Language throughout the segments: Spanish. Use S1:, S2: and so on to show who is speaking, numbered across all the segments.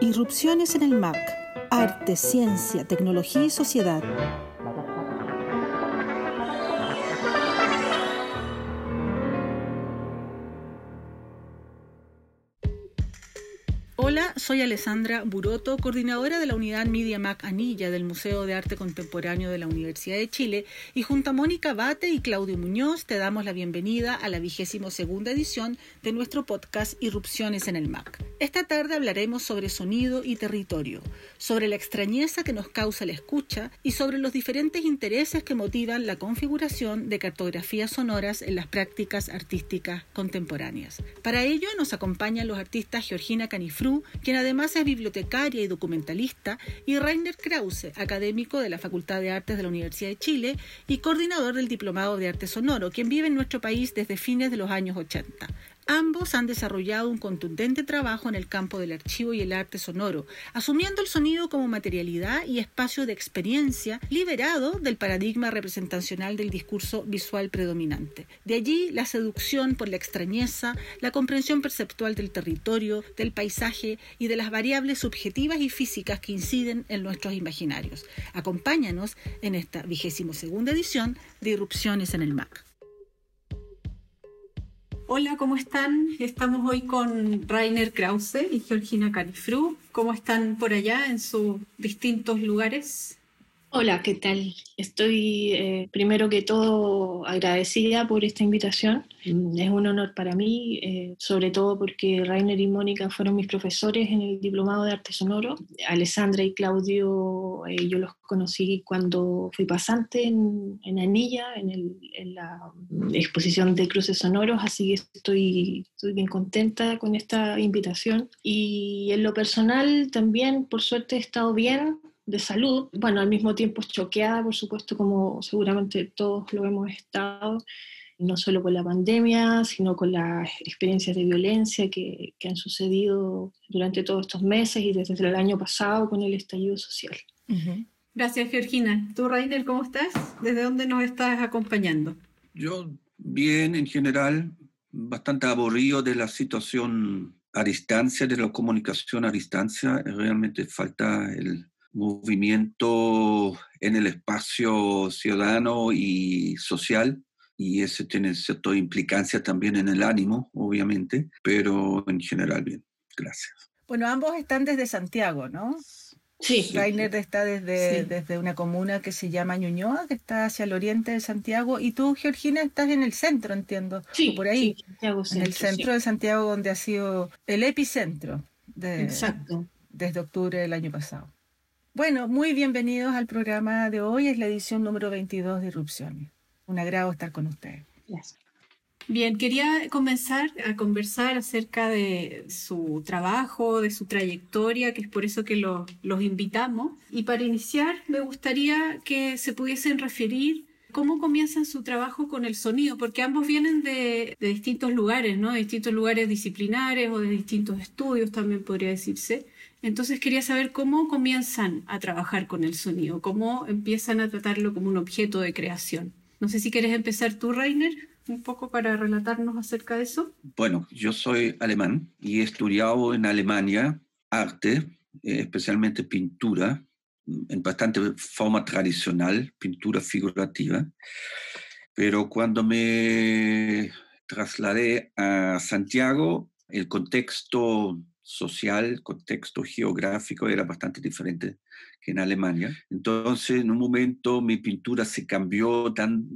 S1: Irrupciones en el MAC. Arte, ciencia, tecnología y sociedad. Soy Alessandra Buroto, coordinadora de la unidad Media Mac Anilla del Museo de Arte Contemporáneo de la Universidad de Chile y junto a Mónica Bate y Claudio Muñoz te damos la bienvenida a la vigésimo segunda edición de nuestro podcast Irrupciones en el Mac. Esta tarde hablaremos sobre sonido y territorio, sobre la extrañeza que nos causa la escucha y sobre los diferentes intereses que motivan la configuración de cartografías sonoras en las prácticas artísticas contemporáneas. Para ello nos acompañan los artistas Georgina Canifru, quien además es bibliotecaria y documentalista, y Rainer Krause, académico de la Facultad de Artes de la Universidad de Chile y coordinador del Diplomado de Arte Sonoro, quien vive en nuestro país desde fines de los años 80. Ambos han desarrollado un contundente trabajo en el campo del archivo y el arte sonoro, asumiendo el sonido como materialidad y espacio de experiencia liberado del paradigma representacional del discurso visual predominante. De allí la seducción por la extrañeza, la comprensión perceptual del territorio, del paisaje y de las variables subjetivas y físicas que inciden en nuestros imaginarios. Acompáñanos en esta vigésimo segunda edición de Irrupciones en el MAC. Hola, ¿cómo están? Estamos hoy con Rainer Krause y Georgina Canifru. ¿Cómo están por allá en sus distintos lugares?
S2: Hola, ¿qué tal? Estoy eh, primero que todo agradecida por esta invitación. Mm, es un honor para mí, eh, sobre todo porque Rainer y Mónica fueron mis profesores en el Diplomado de Arte Sonoro. Alessandra y Claudio eh, yo los conocí cuando fui pasante en, Anilla, en, la exposición de cruces sonoros, así que estoy, estoy bien contenta con esta invitación. Y en lo personal también, por suerte, he estado bien de salud, bueno, al mismo tiempo choqueada, por supuesto, como seguramente todos lo hemos estado, no solo con la pandemia, sino con las experiencias de violencia que, que han sucedido durante todos estos meses y desde el año pasado con el estallido social.
S1: Gracias, Georgina. ¿Tú, Rainer, cómo estás? ¿Desde dónde nos estás acompañando?
S3: Yo bien, en general, bastante aburrido de la situación a distancia, de la comunicación a distancia. Realmente falta el, movimiento en el espacio ciudadano y social y eso tiene cierta implicancia también en el ánimo, obviamente, pero en general bien. Gracias.
S1: Bueno, ambos están desde Santiago, ¿no?
S2: Sí.
S1: Rainer está desde, desde una comuna que se llama Ñuñoa, que está hacia el oriente de Santiago, y tú, Georgina, estás en el centro, entiendo.
S2: Sí,
S1: por ahí.
S2: Santiago
S1: en el centro de Santiago, donde ha sido el epicentro de,
S2: Exacto.
S1: desde octubre del año pasado. Bueno, muy bienvenidos al programa de hoy, es la edición número 22 de Irrupciones. Un agrado estar con ustedes. Bien, quería comenzar a conversar acerca de su trabajo, de su trayectoria, que es por eso que los invitamos. Y para iniciar, me gustaría que se pudiesen referir cómo comienzan su trabajo con el sonido, porque ambos vienen de, de distintos lugares, ¿no? De distintos lugares disciplinares o de distintos estudios, también podría decirse. Entonces quería saber cómo comienzan a trabajar con el sonido, cómo empiezan a tratarlo como un objeto de creación. No sé si quieres empezar tú, Rainer, un poco para relatarnos acerca de eso.
S3: Bueno, yo soy alemán y he estudiado en Alemania arte, eh, especialmente pintura, en bastante forma tradicional, pintura figurativa. Pero cuando me trasladé a Santiago, el contexto social, contexto geográfico era bastante diferente que en Alemania. Entonces, en un momento mi pintura se cambió tan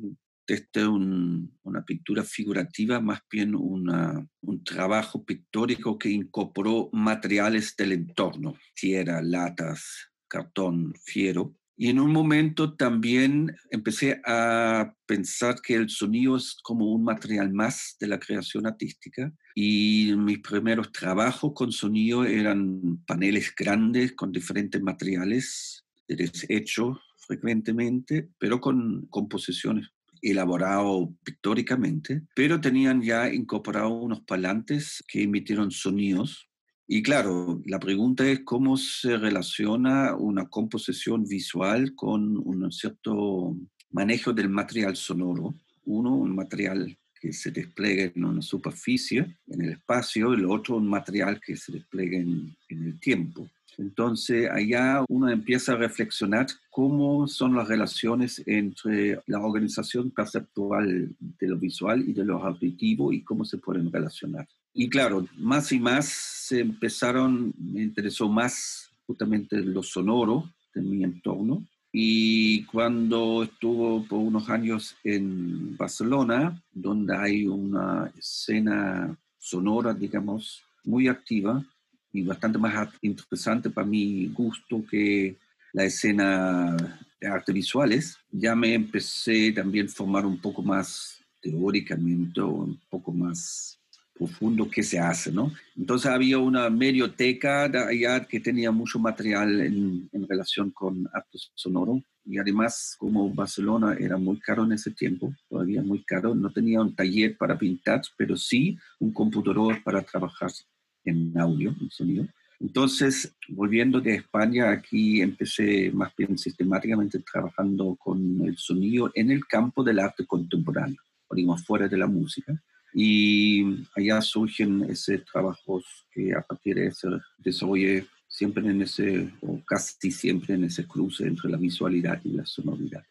S3: desde una pintura figurativa, más bien una, un trabajo pictórico que incorporó materiales del entorno, tierra, latas, cartón, fiero, y en un momento también empecé a pensar que el sonido es como un material más de la creación artística. Y mis primeros trabajos con sonido eran paneles grandes con diferentes materiales de desecho frecuentemente, pero con composiciones elaborado pictóricamente, pero tenían ya incorporado unos palantes que emitieron sonidos y claro, la pregunta es cómo se relaciona una composición visual con un cierto manejo del material sonoro. Uno, un material que se despliega en una superficie, en el espacio, el otro un material que se despliega en, en el tiempo. Entonces, allá uno empieza a reflexionar cómo son las relaciones entre la organización perceptual de lo visual y de lo auditivo y cómo se pueden relacionar. Y claro, más y más se empezaron, me interesó más justamente lo sonoro de mi entorno. Y cuando estuvo por unos años en Barcelona, donde hay una escena sonora, digamos, muy activa, y bastante más interesante para mi gusto que la escena de artes visuales. Ya me empecé también a formar un poco más teóricamente, un poco más profundo qué se hace, ¿no? Entonces había una medioteca allá que tenía mucho material en, en relación con arte sonoro y además como Barcelona era muy caro en ese tiempo, todavía muy caro, no tenía un taller para pintar, pero sí un computador para trabajar en audio, en sonido. Entonces, volviendo de España, aquí empecé más bien sistemáticamente trabajando con el sonido en el campo del arte contemporáneo, digamos, fuera de la música. Y allá surgen esos trabajos que a partir de eso desarrollé siempre en ese, o casi siempre en ese cruce entre la visualidad y la sonoridad.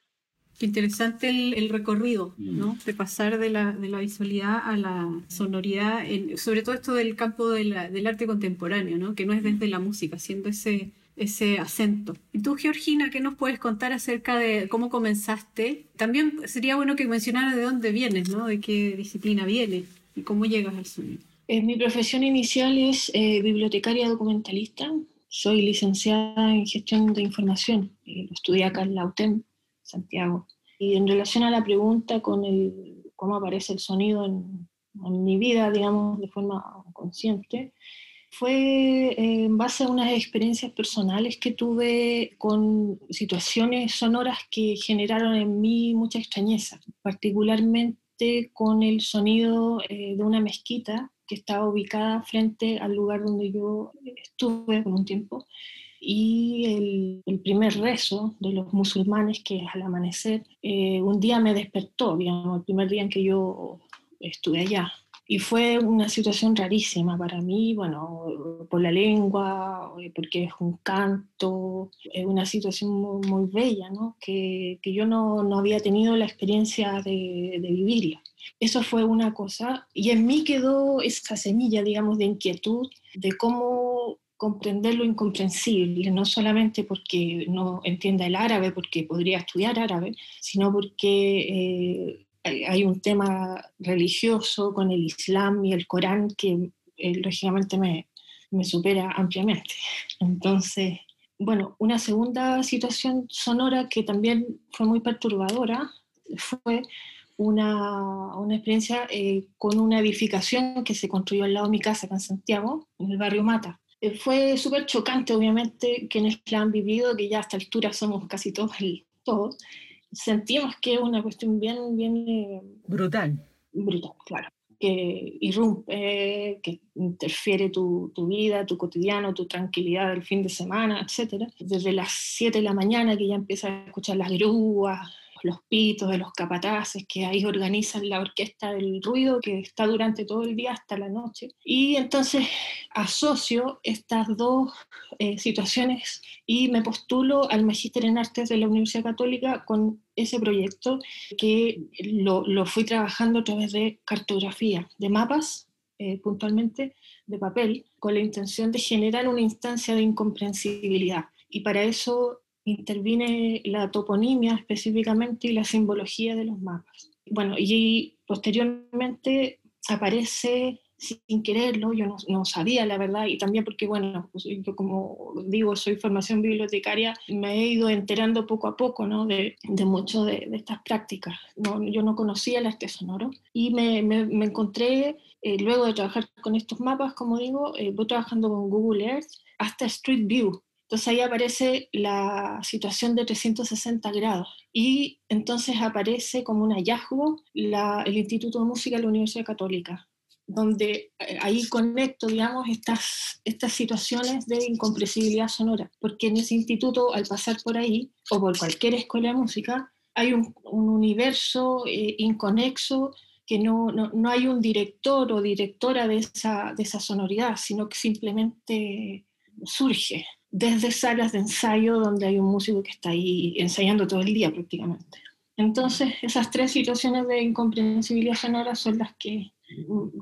S1: Qué interesante el, recorrido, mm. ¿no? De pasar de la, de la visualidad a la sonoridad, sobre todo esto del campo del arte contemporáneo, ¿no? Que no es desde la música, siendo ese, ese acento. Y tú, Georgina, ¿qué nos puedes contar acerca de cómo comenzaste? También sería bueno que mencionara de dónde vienes, ¿no? De qué disciplina vienes y cómo llegas al sonido.
S2: Eh, mi profesión inicial es eh, bibliotecaria documentalista. Soy licenciada en gestión de información. Eh, estudié acá en la UTEM Santiago. Y en relación a la pregunta con el, cómo aparece el sonido en, mi vida, digamos, de forma consciente, fue en base a unas experiencias personales que tuve con situaciones sonoras que generaron en mí mucha extrañeza, particularmente con el sonido eh, de una mezquita que estaba ubicada frente al lugar donde yo estuve por un tiempo y el, primer rezo de los musulmanes, que es al amanecer, eh, un día me despertó, digamos, el primer día en que yo estuve allá. Y fue una situación rarísima para mí, bueno, por la lengua, eh, porque es un canto, es una situación muy, bella, ¿no? Que, que yo no, no, había tenido la experiencia de, de vivirla. Eso fue una cosa, y en mí quedó esa semilla, digamos, de inquietud de cómo comprender lo incomprensible, no solamente porque no entienda el árabe, porque podría estudiar árabe, sino porque eh, hay un tema religioso con el Islam y el Corán que eh, lógicamente me, me supera ampliamente. Entonces, bueno, una segunda situación sonora que también fue muy perturbadora fue una, una experiencia eh, con una edificación que se construyó al lado de mi casa, acá en Santiago, en el barrio Mata. Eh, fue súper chocante, obviamente, quienes la han vivido, que ya a esta altura somos casi todos, todos sentimos que es una cuestión bien, bien... Eh,
S1: brutal.
S2: Brutal, claro. Que irrumpe, que interfiere tu, tu, vida, tu cotidiano, tu tranquilidad del fin de semana, etc. Desde las 7 de la mañana que ya empiezas a escuchar las grúas, los pitos de los capataces que ahí organizan la orquesta del ruido que está durante todo el día hasta la noche. Y entonces asocio estas dos eh, situaciones y me postulo al Magíster en Artes de la Universidad Católica con ese proyecto que lo, lo fui trabajando a través de cartografía, de mapas eh, puntualmente, de papel, con la intención de generar una instancia de incomprensibilidad. Y para eso interviene la toponimia específicamente y la simbología de los mapas. Bueno, y posteriormente aparece sin quererlo, yo no, sabía la verdad, y también porque, bueno, pues, yo como digo, soy formación bibliotecaria, me he ido enterando poco a poco ¿no? de, de mucho de, estas prácticas. No, yo no conocía el arte sonoro y me, me, encontré, eh, luego de trabajar con estos mapas, como digo, eh, voy trabajando con Google Earth hasta Street View, entonces ahí aparece la situación de 360 grados. Y entonces aparece como un hallazgo el Instituto de Música de la Universidad Católica, donde eh, ahí conecto, digamos, estas, estas situaciones de incompresibilidad sonora, porque en ese instituto, al pasar por ahí, o por cualquier escuela de música, hay un, universo eh, inconexo que no, no, hay un director o directora de esa, de esa sonoridad, sino que simplemente surge desde salas de ensayo donde hay un músico que está ahí ensayando todo el día prácticamente. Entonces, esas tres situaciones de incomprensibilidad sonora son las que,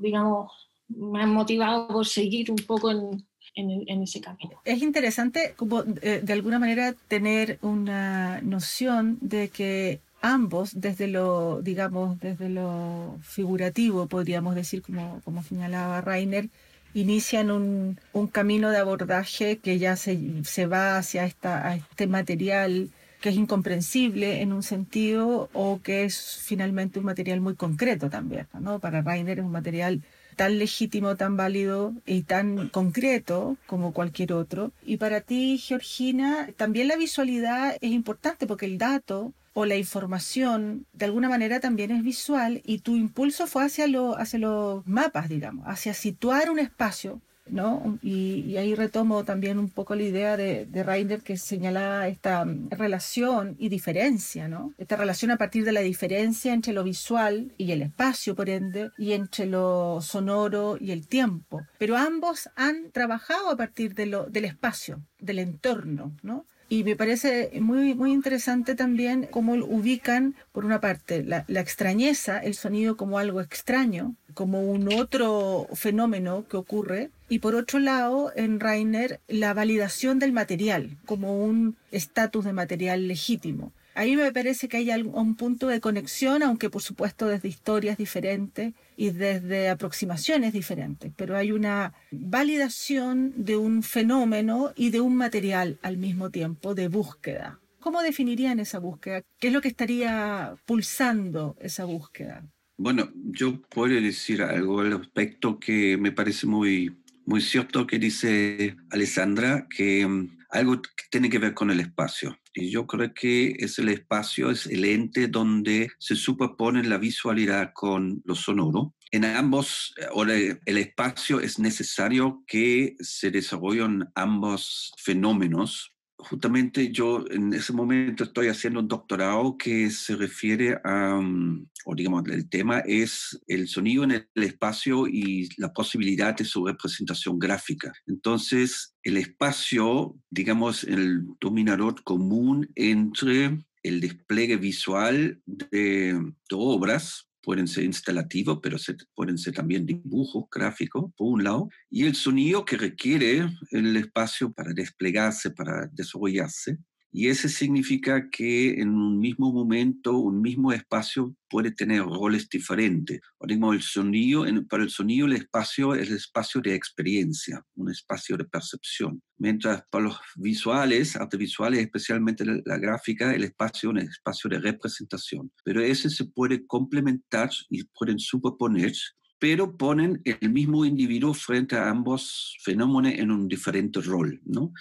S2: digamos, me han motivado por seguir un poco en, en, ese camino.
S1: Es interesante, como eh, de alguna manera, tener una noción de que ambos, desde lo, digamos, desde lo figurativo, podríamos decir, como, como señalaba Rainer, inician un, un camino de abordaje que ya se, se va hacia esta, este material que es incomprensible en un sentido o que es finalmente un material muy concreto también. ¿no? Para Rainer es un material tan legítimo, tan válido y tan concreto como cualquier otro. Y para ti, Georgina, también la visualidad es importante porque el dato o la información de alguna manera también es visual y tu impulso fue hacia, lo, hacia los mapas, digamos, hacia situar un espacio ¿no? Y, ahí retomo también un poco la idea de, de Reiner que señala esta mm, relación y diferencia, ¿no? Esta relación a partir de la diferencia entre lo visual y el espacio, por ende, y entre lo sonoro y el tiempo. Pero ambos han trabajado a partir de lo, del espacio, del entorno, ¿no? Y me parece muy, muy interesante también cómo ubican, por una parte, la, la, extrañeza, el sonido como algo extraño, como un otro fenómeno que ocurre, y por otro lado, en Rainer, la validación del material como un estatus de material legítimo. A mí me parece que hay un punto de conexión, aunque por supuesto desde historias diferentes y desde aproximaciones diferentes, pero hay una validación de un fenómeno y de un material al mismo tiempo de búsqueda. ¿Cómo definirían esa búsqueda? ¿Qué es lo que estaría pulsando esa búsqueda?
S3: Bueno, yo puedo decir algo al respecto que me parece muy, muy cierto que dice Alessandra, que mm, algo que tiene que ver con el espacio. Y yo creo que es el espacio, es el ente donde se superpone la visualidad con lo sonoro. En ambos, eh, el espacio es necesario que se desarrollen ambos fenómenos justamente yo en ese momento estoy haciendo un doctorado que se refiere a, mm, o digamos, el tema es el sonido en el espacio y la posibilidad de su representación gráfica. Entonces, el espacio, digamos, el dominador común entre el despliegue visual de, de obras pueden ser instalativos, pero se, pueden ser también dibujos gráficos, por un lado, y el sonido que requiere el espacio para desplegarse, para desarrollarse, y ese significa que en un mismo momento, un mismo espacio puede tener roles diferentes. O el sonido, para el sonido el espacio es el espacio de experiencia, un espacio de percepción. Mientras para los visuales, artes especialmente la gráfica, el espacio es un espacio de representación. Pero ese se puede complementar y pueden superponer pero ponen el mismo individuo frente a ambos fenómenos en un diferente rol. ¿no?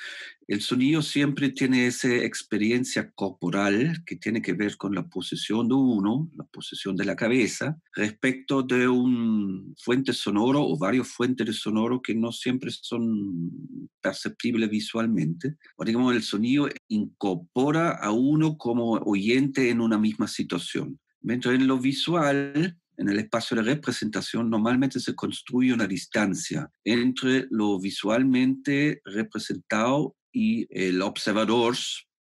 S3: El sonido siempre tiene esa experiencia corporal que tiene que ver con la posición de uno, la posición de la cabeza, respecto de un fuente sonoro o varios fuentes de sonoro que no siempre son perceptibles visualmente. O digamos, el sonido incorpora a uno como oyente en una misma situación. Mientras en lo visual, en el espacio de representación normalmente se construye una distancia entre lo visualmente representado y el observador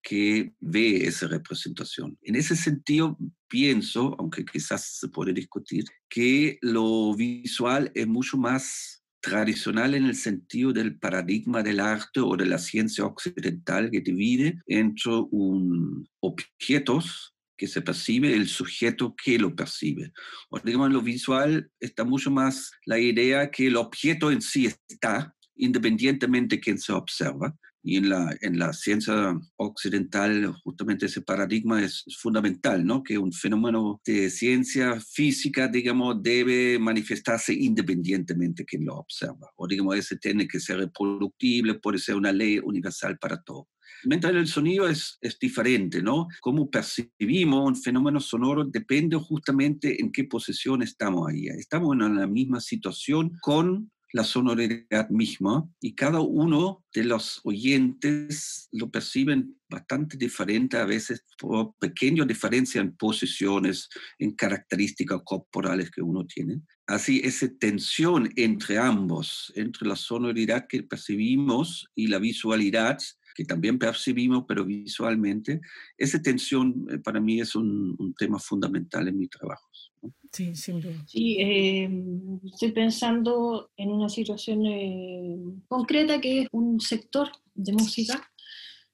S3: que ve esa representación. En ese sentido, pienso, aunque quizás se puede discutir, que lo visual es mucho más tradicional en el sentido del paradigma del arte o de la ciencia occidental que divide entre un objetos que se percibe, el sujeto que lo percibe. O digamos, en lo visual está mucho más la idea que el objeto en sí está, independientemente de quién se observa. Y en la, en la ciencia occidental justamente ese paradigma es, fundamental, ¿no? Que un fenómeno de ciencia física, digamos, debe manifestarse independientemente de quien lo observa. O digamos, ese tiene que ser reproductible, puede ser una ley universal para todo. Mientras el sonido es, es diferente, ¿no? Cómo percibimos un fenómeno sonoro depende justamente en qué posición estamos ahí. Estamos en la misma situación con la sonoridad misma y cada uno de los oyentes lo perciben bastante diferente, a veces por pequeña diferencia en posiciones, en características corporales que uno tiene. Así, esa tensión entre ambos, entre la sonoridad que percibimos y la visualidad, que también percibimos, pero visualmente, esa tensión eh, para mí es un, un tema fundamental en mi trabajo.
S4: Sí, sin duda.
S2: Eh, estoy pensando en una situación eh, concreta que es un sector de música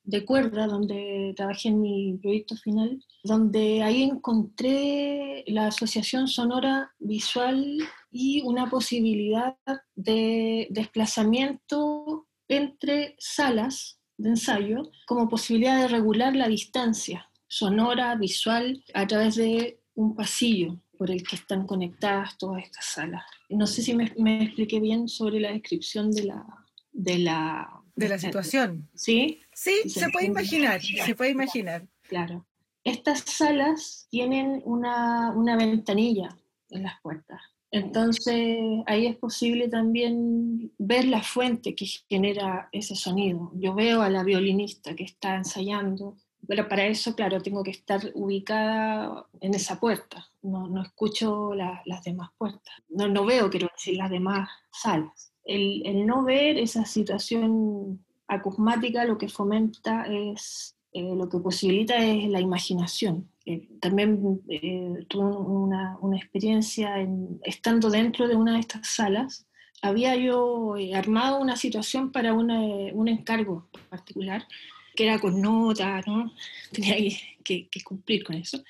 S2: de cuerda, donde trabajé en mi proyecto final, donde ahí encontré la asociación sonora visual y una posibilidad de desplazamiento entre salas de ensayo como posibilidad de regular la distancia sonora, visual, a través de un pasillo por el que están conectadas todas estas salas. No sé si me, me expliqué bien sobre la descripción de la... De la,
S4: de la situación.
S2: ¿Sí?
S4: Sí, se puede imaginar, se puede imaginar.
S2: Claro. Estas salas tienen una, una ventanilla en las puertas. Entonces ahí es posible también ver la fuente que genera ese sonido. Yo veo a la violinista que está ensayando, pero para eso, claro, tengo que estar ubicada en esa puerta. No, no escucho las demás puertas. No, no veo, quiero decir, las demás salas. El, el no ver esa situación acusmática lo que fomenta es, eh, lo que posibilita es la imaginación. Eh, también eh, tuve una, una experiencia en, estando dentro de una de estas salas. Había yo armado una situación para una, un encargo particular que era con notas, ¿no? Tenía que, cumplir con eso,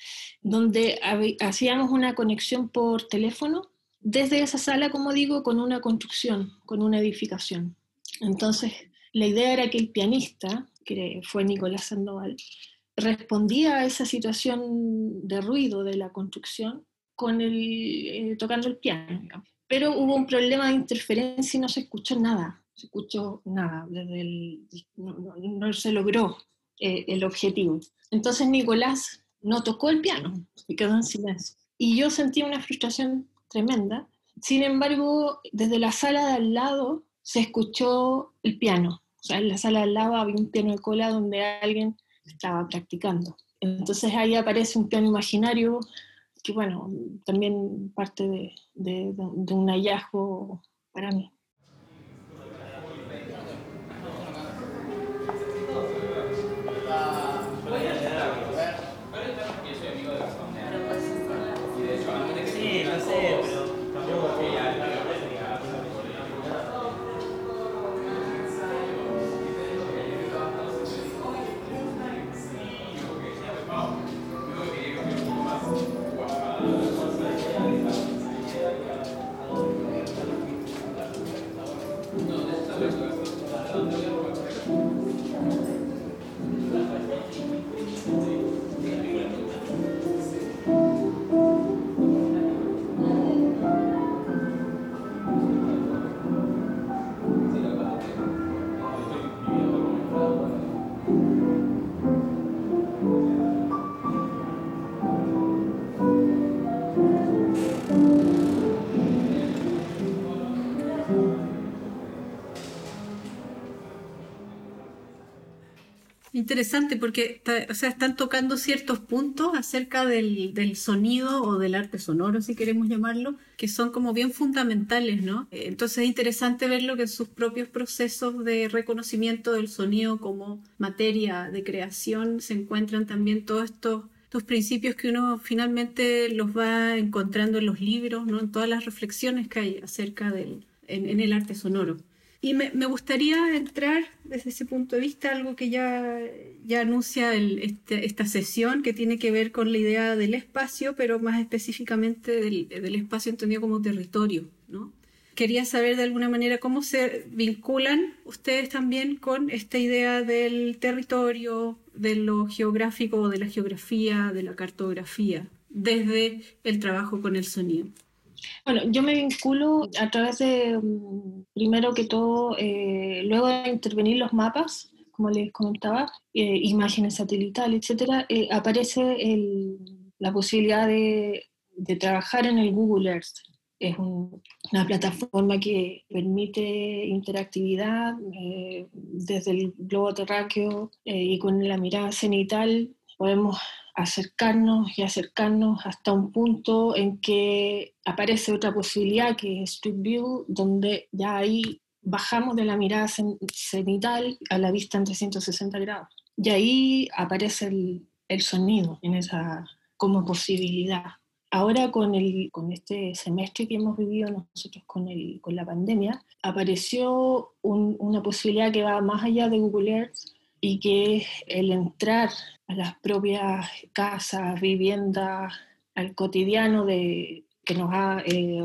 S2: donde hacíamos una conexión por teléfono desde esa sala, como digo, con una construcción, con una edificación. Entonces, la idea era que el pianista, que fue Nicolás Sandoval, respondía a esa situación de ruido de la construcción con el, eh, tocando el piano. Pero hubo un problema de interferencia y no se escuchó nada, se escuchó nada, no, se logró eh, el objetivo. Entonces Nicolás no tocó el piano, se quedó en silencio. Y yo sentí una frustración tremenda. Sin embargo, desde la sala de al lado se escuchó el piano o sea, en la sala al lado había un piano de cola donde alguien estaba practicando. Entonces ahí aparece un piano imaginario que, bueno, también parte de, de un hallazgo para mí. Gracias.
S4: Interesante porque o sea, están tocando ciertos puntos acerca del, del, sonido o del arte sonoro, si queremos llamarlo, que son como bien fundamentales, ¿no? Entonces es interesante verlo que en sus propios procesos de reconocimiento del sonido como materia de creación se encuentran también todos estos, estos principios que uno finalmente los va encontrando en los libros, ¿no? En todas las reflexiones que hay acerca del en el arte sonoro. Y me, gustaría entrar desde ese punto de vista, algo que ya, ya anuncia este, esta sesión, que tiene que ver con la idea del espacio, pero más específicamente del, del espacio entendido como territorio. ¿no? Quería saber de alguna manera cómo se vinculan ustedes también con esta idea del territorio, de lo geográfico, de la geografía, de la cartografía, desde el trabajo con el sonido.
S2: Bueno, yo me vinculo a través de, mm, primero que todo, eh, luego de intervenir los mapas, como les comentaba, eh, imágenes satelitales, etcétera, eh, aparece la posibilidad de, trabajar en el Google Earth. es una plataforma que permite interactividad eh, desde el globo terráqueo eh, y con la mirada cenital podemos acercarnos y acercarnos hasta un punto en que aparece otra posibilidad que es Street View, donde ya ahí bajamos de la mirada cenital a la vista en 360 grados. Y ahí aparece el, el sonido en esa como posibilidad. Ahora con, el, con este semestre que hemos vivido nosotros con, el, con la pandemia, apareció una posibilidad que va más allá de Google Earth y que el entrar a las propias casas, viviendas, al cotidiano de, que nos ha eh,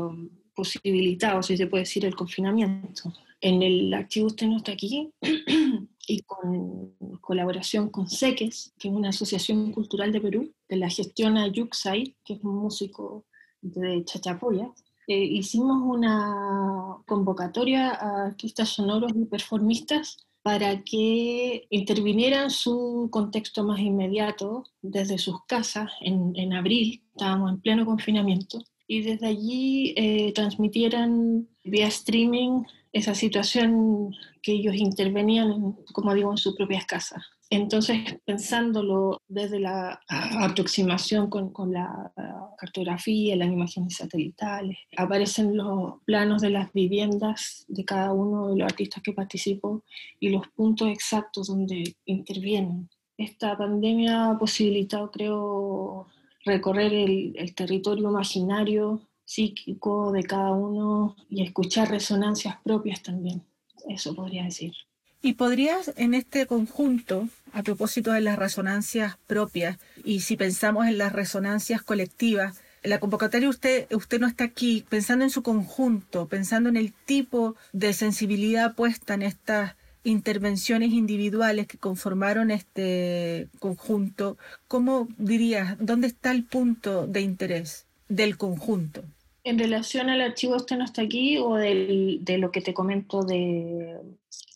S2: posibilitado, si se puede decir, el confinamiento. En el archivo usted no está aquí y con colaboración con Seques, que es una asociación cultural de Perú, que la gestiona Yuxai, que es un músico de Chachapoya, eh, hicimos una convocatoria a artistas sonoros y performistas para que intervinieran su contexto más inmediato desde sus casas en, en abril, estábamos en pleno confinamiento, y desde allí eh, transmitieran vía streaming esa situación que ellos intervenían, como digo, en sus propias casas. Entonces, pensándolo desde la aproximación con, la cartografía, las imágenes satelitales, aparecen los planos de las viviendas de cada uno de los artistas que participó y los puntos exactos donde intervienen. Esta pandemia ha posibilitado, creo, recorrer el, el territorio imaginario psíquico de cada uno y escuchar resonancias propias también. Eso podría decir.
S1: ¿Y podrías en este conjunto, a propósito de las resonancias propias, y si pensamos en las resonancias colectivas, la convocatoria usted, usted no está aquí pensando en su conjunto, pensando en el tipo de sensibilidad puesta en estas intervenciones individuales que conformaron este conjunto, ¿cómo dirías, dónde está el punto de interés del conjunto?
S2: En relación al archivo este no está aquí o de lo que te comento de,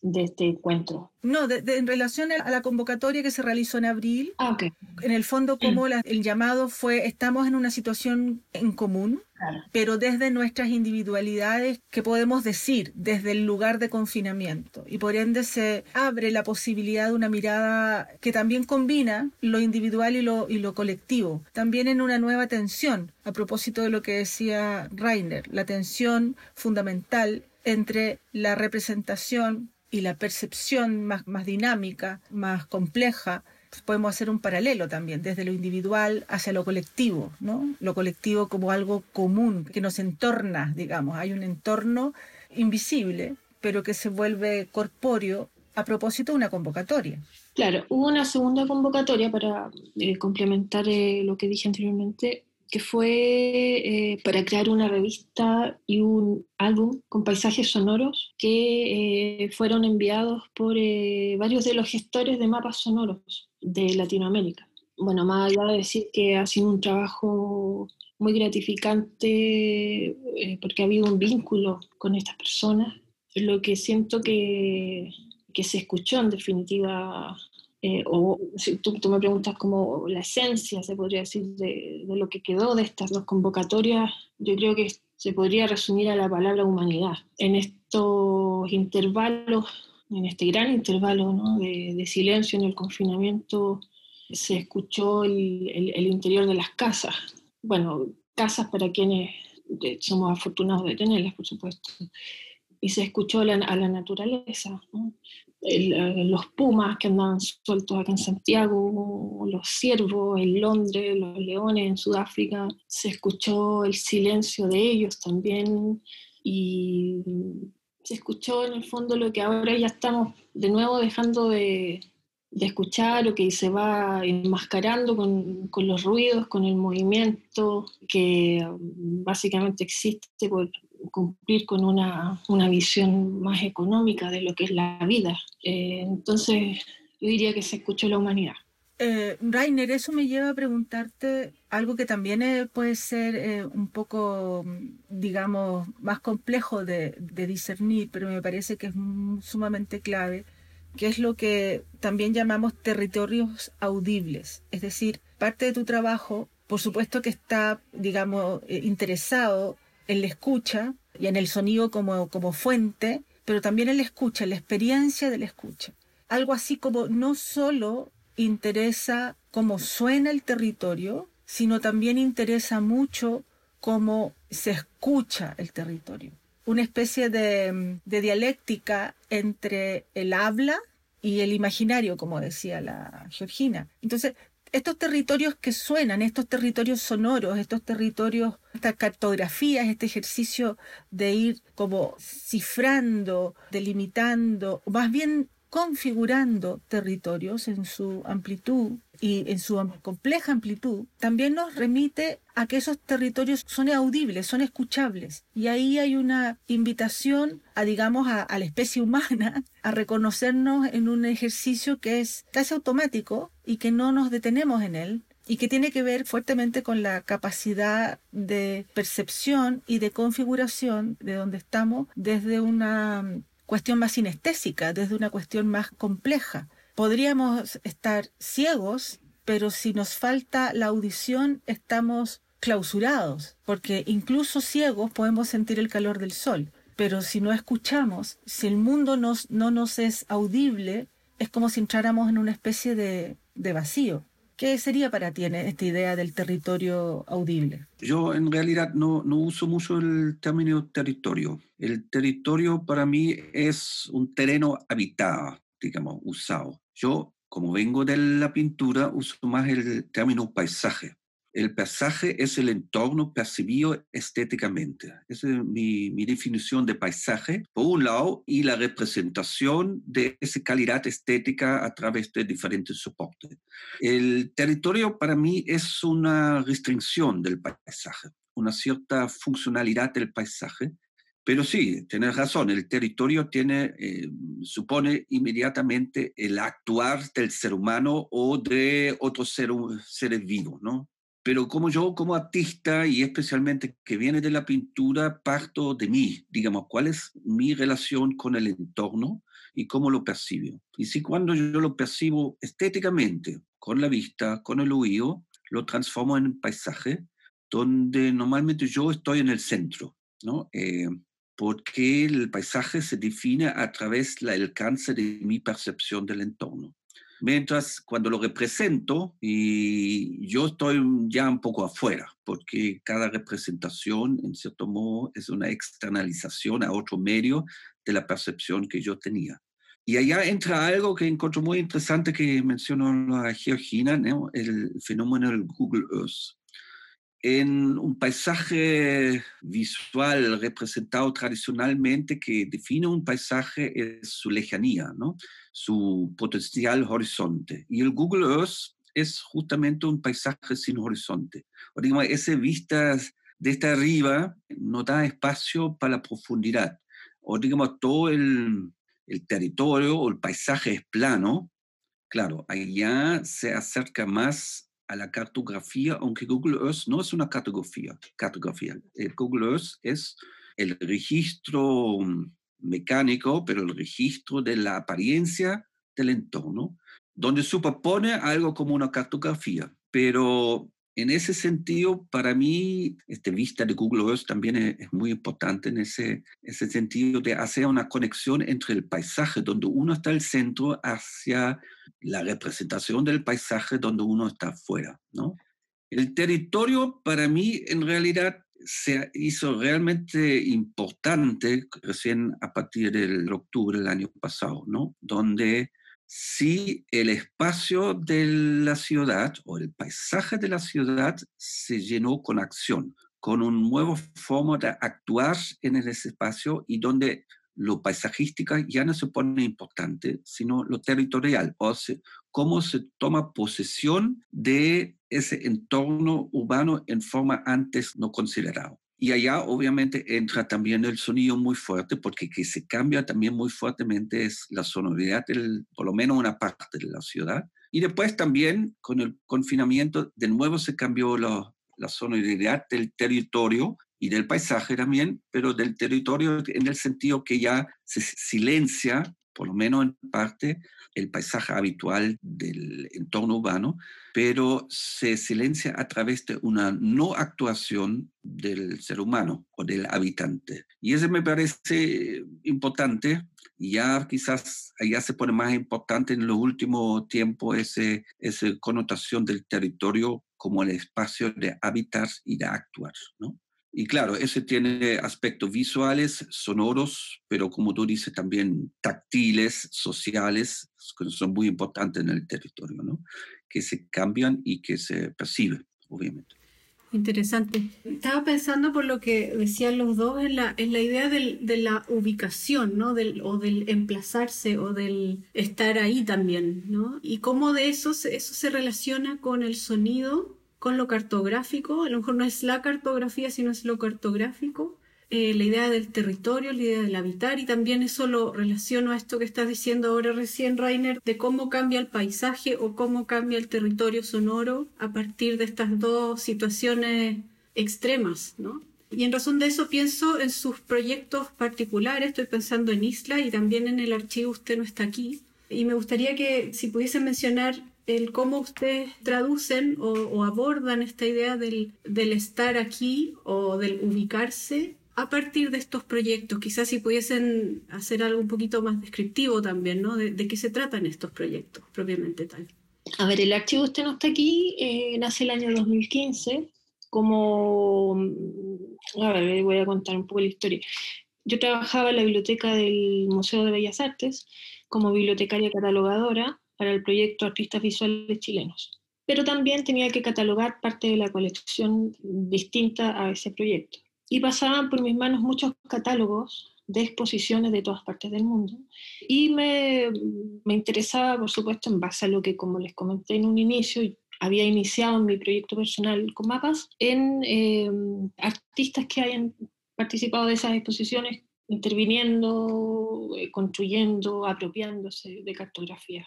S2: de este encuentro.
S1: No, en relación a la convocatoria que se realizó en abril,
S2: ah, okay.
S1: en el fondo como la, el llamado fue, estamos en una situación en común,
S2: claro.
S1: pero desde nuestras individualidades, ¿qué podemos decir? Desde el lugar de confinamiento. Y por ende se abre la posibilidad de una mirada que también combina lo individual y lo, y lo colectivo, también en una nueva tensión, a propósito de lo que decía Rainer, la tensión fundamental entre la representación y la percepción más, dinámica, más compleja, podemos hacer un paralelo también, desde lo individual hacia lo colectivo, ¿no? Lo colectivo como algo común, que nos entorna, digamos. Hay un entorno invisible, pero que se vuelve corpóreo a propósito de una convocatoria.
S2: Claro, hubo una segunda convocatoria para eh, complementar eh, lo que dije anteriormente, que fue eh, para crear una revista y un álbum con paisajes sonoros que eh, fueron enviados por eh, varios de los gestores de mapas sonoros de Latinoamérica. Bueno, más allá de decir que ha sido un trabajo muy gratificante eh, porque ha habido un vínculo con estas personas, lo que siento que, que se escuchó en definitiva eh, o si tú, tú, me preguntas como la esencia, se podría decir, de, de, lo que quedó de estas dos convocatorias, yo creo que se podría resumir a la palabra humanidad. En estos intervalos, en este gran intervalo ¿no? de, de, silencio en el confinamiento, se escuchó el, el, el, interior de las casas. Bueno, casas para quienes somos afortunados de tenerlas, por supuesto. Y se escuchó la, a la naturaleza. ¿no? El, eh, los pumas que andaban sueltos acá en Santiago, los ciervos en Londres, los leones en Sudáfrica, se escuchó el silencio de ellos también y se escuchó en el fondo lo que ahora ya estamos de nuevo dejando de, de escuchar o que se va enmascarando con, con, los ruidos, con el movimiento que básicamente existe por cumplir con una, una, visión más económica de lo que es la vida. Eh, entonces, yo diría que se escuchó la humanidad.
S1: Eh, Rainer, eso me lleva a preguntarte algo que también eh, puede ser eh, un poco, digamos, más complejo de, de, discernir, pero me parece que es sumamente clave, que es lo que también llamamos territorios audibles. Es decir, parte de tu trabajo, por supuesto que está, digamos, interesado en la escucha y en el sonido como, como fuente, pero también en la escucha, la experiencia de la escucha. Algo así como no solo interesa cómo suena el territorio, sino también interesa mucho cómo se escucha el territorio. Una especie de, de dialéctica entre el habla y el imaginario, como decía la Georgina. Entonces, estos territorios que suenan, estos territorios sonoros, estos territorios, estas cartografías, este ejercicio de ir como cifrando, delimitando, más bien configurando territorios en su amplitud y en su compleja amplitud, también nos remite a que esos territorios son audibles, son escuchables. Y ahí hay una invitación a, digamos, a, la especie humana a reconocernos en un ejercicio que es casi automático y que no nos detenemos en él, y que tiene que ver fuertemente con la capacidad de percepción y de configuración de donde estamos desde una cuestión más sinestésica, desde una cuestión más compleja. Podríamos estar ciegos, pero si nos falta la audición estamos clausurados, porque incluso ciegos podemos sentir el calor del sol, pero si no escuchamos, si el mundo nos, no nos es audible, es como si entráramos en una especie de, de vacío. ¿Qué sería para ti esta idea del territorio audible?
S3: Yo en realidad no, no, uso mucho el término territorio. El territorio para mí es un terreno habitado, digamos, usado. Yo, como vengo de la pintura, uso más el término paisaje el paisaje es el entorno percibido estéticamente. Esa es mi, definición de paisaje, por un lado, y la representación de esa calidad estética a través de diferentes soportes. El territorio para mí es una restricción del paisaje, una cierta funcionalidad del paisaje. Pero sí, tienes razón, el territorio tiene, eh, supone inmediatamente el actuar del ser humano o de otros seres vivos, ¿no? Pero como yo como artista y especialmente que viene de la pintura, parto de mí, digamos, cuál es mi relación con el entorno y cómo lo percibo. Y si cuando yo lo percibo estéticamente, con la vista, con el oído, lo transformo en paisaje, donde normalmente yo estoy en el centro, ¿no? Eh, porque el paisaje se define a través del alcance de mi percepción del entorno. Mientras cuando lo represento, y yo estoy ya un poco afuera, porque cada representación, en cierto modo, es una externalización a otro medio de la percepción que yo tenía. Y allá entra algo que encuentro muy interesante que mencionó la Georgina, el fenómeno del Google Earth en un paisaje visual representado tradicionalmente que define un paisaje es su lejanía, ¿no? Su potencial horizonte. Y el Google Earth es justamente un paisaje sin horizonte. O digamos, esa vista de esta arriba no da espacio para la profundidad. O digamos, todo el, el territorio o el paisaje es plano. Claro, allá se acerca más a la cartografía, aunque Google Earth no es una cartografía. cartografía. El Google Earth es el registro mm, mecánico, pero el registro de la apariencia del entorno, donde superpone algo como una cartografía. Pero en ese sentido, para mí, esta vista de Google Earth también es, muy importante en ese, ese sentido de hacer una conexión entre el paisaje donde uno está al centro hacia la representación del paisaje donde uno está afuera, ¿no? El territorio para mí en realidad se hizo realmente importante recién a partir del octubre del año pasado, ¿no? Donde si el espacio de la ciudad o el paisaje de la ciudad se llenó con acción, con un nuevo forma de actuar en ese espacio y donde lo paisajístico ya no se pone importante, sino lo territorial, o sea, cómo se toma posesión de ese entorno urbano en forma antes no considerado. Y allá obviamente entra también el sonido muy fuerte, porque que se cambia también muy fuertemente es la sonoridad, del, por lo menos una parte de la ciudad. Y después también con el confinamiento, de nuevo se cambió la, la sonoridad del territorio, y del paisaje también, pero del territorio en el sentido que ya se silencia, por lo menos en parte, el paisaje habitual del entorno urbano, pero se silencia a través de una no actuación del ser humano o del habitante. Y eso me parece importante. Ya quizás allá se pone más importante en los últimos tiempos ese, esa connotación del territorio como el espacio de habitar y de actuar, ¿no? Y claro, ese tiene aspectos visuales, sonoros, pero como tú dices, también táctiles, sociales, que son muy importantes en el territorio, ¿no? Que se cambian y que se perciben, obviamente.
S4: Interesante. Estaba pensando por lo que decían los dos en la, en la idea de la ubicación, ¿no? Del, o del emplazarse o del estar ahí también, ¿no? Y cómo de eso, eso se relaciona con el sonido con lo cartográfico, a lo mejor no es la cartografía, sino es lo cartográfico, eh, la idea del territorio, la idea del habitar, y también eso lo relaciono a esto que estás diciendo ahora recién, Rainer, de cómo cambia el paisaje o cómo cambia el territorio sonoro a partir de estas dos situaciones extremas, ¿no? Y en razón de eso pienso en sus proyectos particulares, estoy pensando en Isla y también en el archivo Usted no está aquí. Y me gustaría que si pudiesen mencionar el cómo ustedes traducen o, abordan esta idea del, estar aquí o del ubicarse a partir de estos proyectos. Quizás si pudiesen hacer algo un poquito más descriptivo también, ¿no? De, qué se tratan estos proyectos propiamente tal.
S2: A ver, el archivo Usted no está aquí, eh, nace el año 2015 como... A ver, voy a contar un poco la historia. Yo trabajaba en la biblioteca del Museo de Bellas Artes como bibliotecaria catalogadora para el proyecto Artistas Visuales Chilenos. Pero también tenía que catalogar parte de la colección distinta a ese proyecto. Y pasaban por mis manos muchos catálogos de exposiciones de todas partes del mundo. Y me, me interesaba, por supuesto, en base a lo que, como les comenté en un inicio, había iniciado mi proyecto personal con mapas, en eh, artistas que hayan participado de esas exposiciones interviniendo, eh, construyendo, apropiándose de cartografías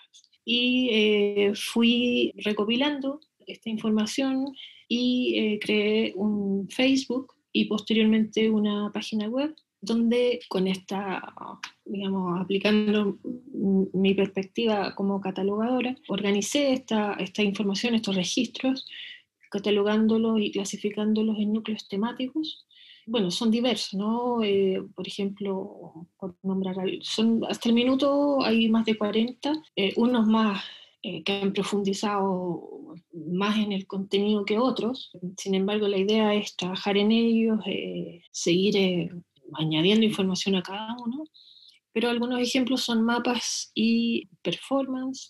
S2: y eh, fui recopilando esta información y eh, creé un Facebook y posteriormente una página web donde con esta, digamos, aplicando mi perspectiva como catalogadora, organicé esta, esta información, estos registros, catalogándolos y clasificándolos en núcleos temáticos bueno, son diversos, ¿no? Eh, por ejemplo, por nombrar, son, hasta el minuto hay más de 40, eh, unos más eh, que han profundizado más en el contenido que otros. Sin embargo, la idea es trabajar en ellos, seguir añadiendo información a cada uno. Pero algunos ejemplos son mapas y performance,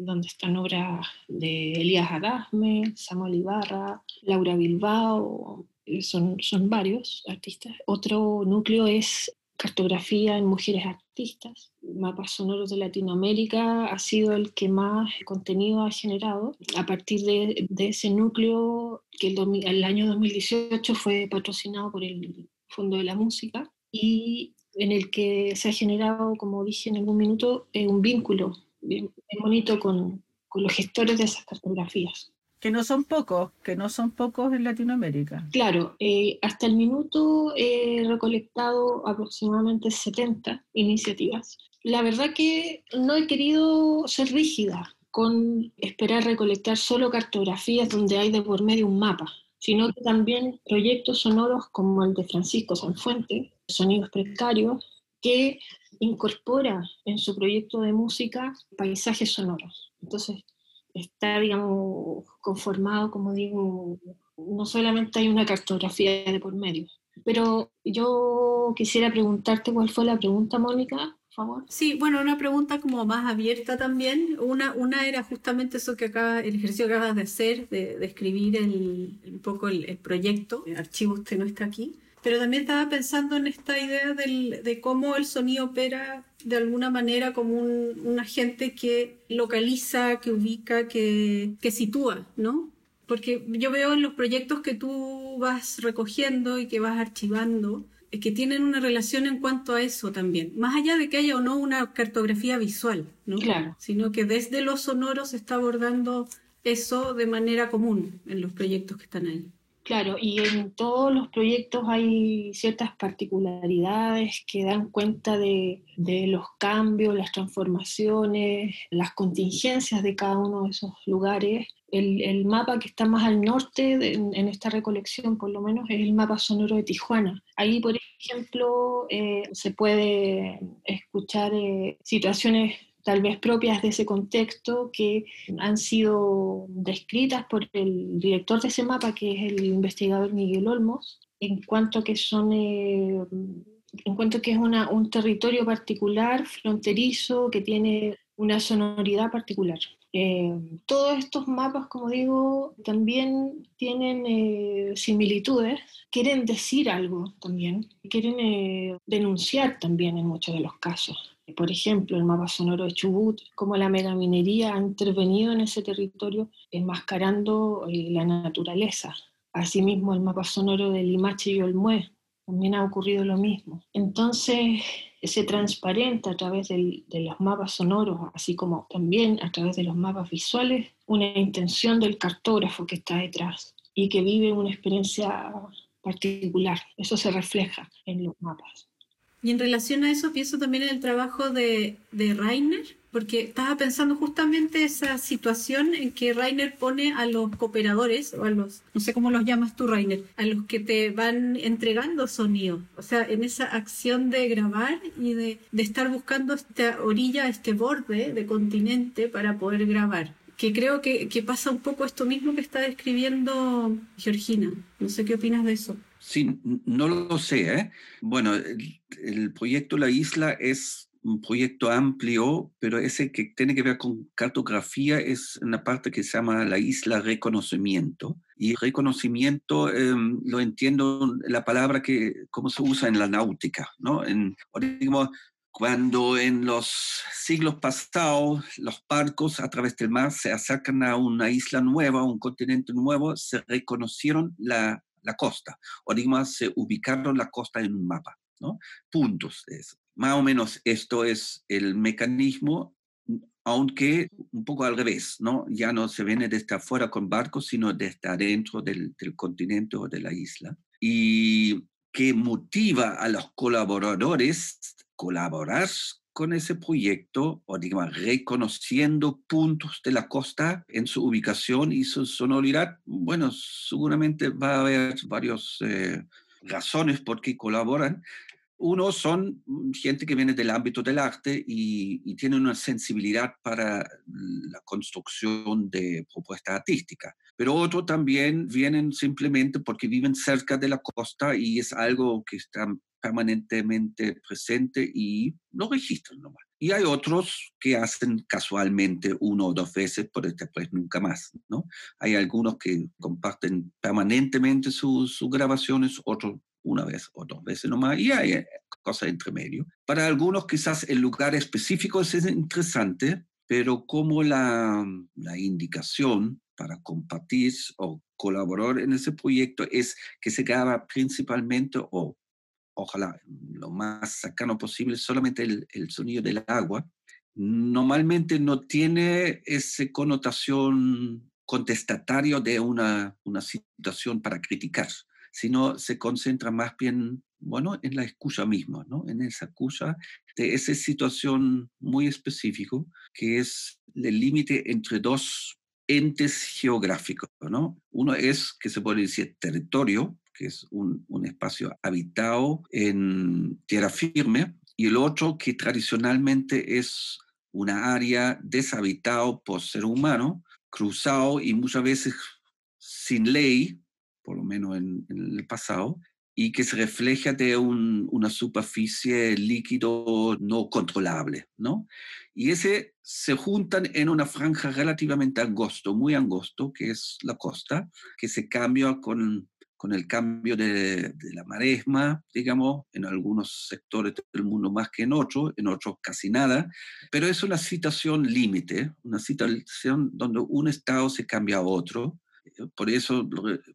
S2: donde están obras de Elías Adasme, Samuel Ibarra, Laura Bilbao, eh, son, son varios artistas. Otro núcleo es cartografía en mujeres artistas. Mapas sonoros de Latinoamérica ha sido el que más contenido ha generado. A partir de, de ese núcleo, que el, año 2018 fue patrocinado por el Fondo de la Música y en el que se ha generado, como dije en algún minuto, eh, un vínculo bien, bonito con, con los gestores de esas cartografías.
S1: Que no son pocos, que no son pocos en Latinoamérica.
S2: Claro, eh, hasta el minuto he recolectado aproximadamente 70 iniciativas. La verdad que no he querido ser rígida con esperar recolectar solo cartografías donde hay de por medio un mapa, sino que también proyectos sonoros como el de Francisco Sanfuente, Sonidos Precarios, que incorpora en su proyecto de música paisajes sonoros. Entonces, está, digamos, conformado, como digo, no solamente hay una cartografía de por medio. Pero yo quisiera preguntarte cuál fue la pregunta, Mónica, por favor.
S4: Sí, bueno, una pregunta como más abierta también. Una, una era justamente eso que acaba, el ejercicio que acabas de hacer, de, escribir el, un poco el, el proyecto. El archivo usted no está aquí. Pero también estaba pensando en esta idea del, de cómo el sonido opera de alguna manera como un, un agente que localiza, que ubica, que, que sitúa, ¿no? Porque yo veo en los proyectos que tú vas recogiendo y que vas archivando, que tienen una relación en cuanto a eso también, más allá de que haya o no una cartografía visual, ¿no?
S2: Claro.
S4: Sino que desde los sonoros se está abordando eso de manera común en los proyectos que están ahí.
S2: Claro, y en todos los proyectos hay ciertas particularidades que dan cuenta de, los cambios, las transformaciones, las contingencias de cada uno de esos lugares. El, mapa que está más al norte en, esta recolección, por lo menos, es el mapa sonoro de Tijuana. Ahí, por ejemplo, eh, se puede escuchar eh, situaciones tal vez propias de ese contexto que han sido descritas por el director de ese mapa, que es el investigador Miguel Olmos, en cuanto que son... Eh, en cuanto que es un territorio particular, fronterizo, que tiene una sonoridad particular. Eh, todos estos mapas, como digo, también tienen eh, similitudes, quieren decir algo también, quieren denunciar también en muchos de los casos por ejemplo, el mapa sonoro de Chubut, cómo la megaminería ha intervenido en ese territorio enmascarando eh, la naturaleza. Asimismo, el mapa sonoro de Limache y Olmué, también ha ocurrido lo mismo. Entonces, se transparenta a través de los mapas sonoros, así como también a través de los mapas visuales, una intención del cartógrafo que está detrás y que vive una experiencia particular. Eso se refleja en los mapas.
S4: Y en relación a eso pienso también en el trabajo de, Rainer, porque estaba pensando justamente esa situación en que Rainer pone a los cooperadores, o a los, no sé cómo los llamas tú, Rainer, a los que te van entregando sonido. O sea, en esa acción de grabar y de, estar buscando esta orilla, este borde de continente para poder grabar. Que creo que pasa un poco esto mismo que está describiendo Georgina. No sé qué opinas de eso.
S3: Sí, no lo sé. ¿eh? Bueno, el, proyecto La Isla es un proyecto amplio, pero ese que tiene que ver con cartografía es una parte que se llama la isla reconocimiento. Y reconocimiento em, lo entiendo la palabra que, cómo se usa en la náutica, ¿no? En, cuando en los siglos pasados los barcos a través del mar se acercan a una isla nueva, un continente nuevo, se reconocieron la la costa, o digamos, se ubicaron la costa en un mapa, ¿no? Puntos. Es, más o menos esto es el mecanismo, aunque un poco al revés, ¿no? Ya no se viene desde afuera con barcos, sino desde adentro del, del continente o de la isla. Y que motiva a los colaboradores colaborar con ese proyecto, o digamos, reconociendo puntos de la costa en su ubicación y su sonoridad, bueno, seguramente va a haber varias eh, razones por qué colaboran. Uno son gente que viene del ámbito del arte y, y tiene una sensibilidad para la construcción de propuestas artísticas, pero otros también vienen simplemente porque viven cerca de la costa y es algo que está permanentemente presente y lo registran nomás. Y hay otros que hacen casualmente uno o dos veces, pero después nunca más, ¿no? Hay algunos que comparten permanentemente sus, grabaciones, otros una vez o dos veces nomás, y hay eh, cosas entre medio. Para algunos quizás el lugar específico es interesante, pero como la, la indicación para compartir o colaborar en ese proyecto es que se graba principalmente o ojalá lo más cercano posible, solamente el, sonido del agua, normalmente no tiene esa connotación contestatario de una, una situación para criticar, sino se concentra más bien, bueno, en la escucha misma, ¿no? En esa escucha de esa situación muy específico, que es el límite entre dos entes geográficos, ¿no? Uno es, que se puede decir, territorio, que es un, espacio habitado en tierra firme, y el otro que tradicionalmente es una área deshabitado por ser humano, cruzado y muchas veces sin ley, por lo menos en, el pasado, y que se refleja de una superficie líquido no controlable, ¿no? Y ese se juntan en una franja relativamente angosto, muy angosto, que es la costa, que se cambia con con el cambio de, la maresma, digamos, en algunos sectores del mundo más que en otros, en otros casi nada, pero es una situación límite, una situación donde un estado se cambia a otro. Por eso,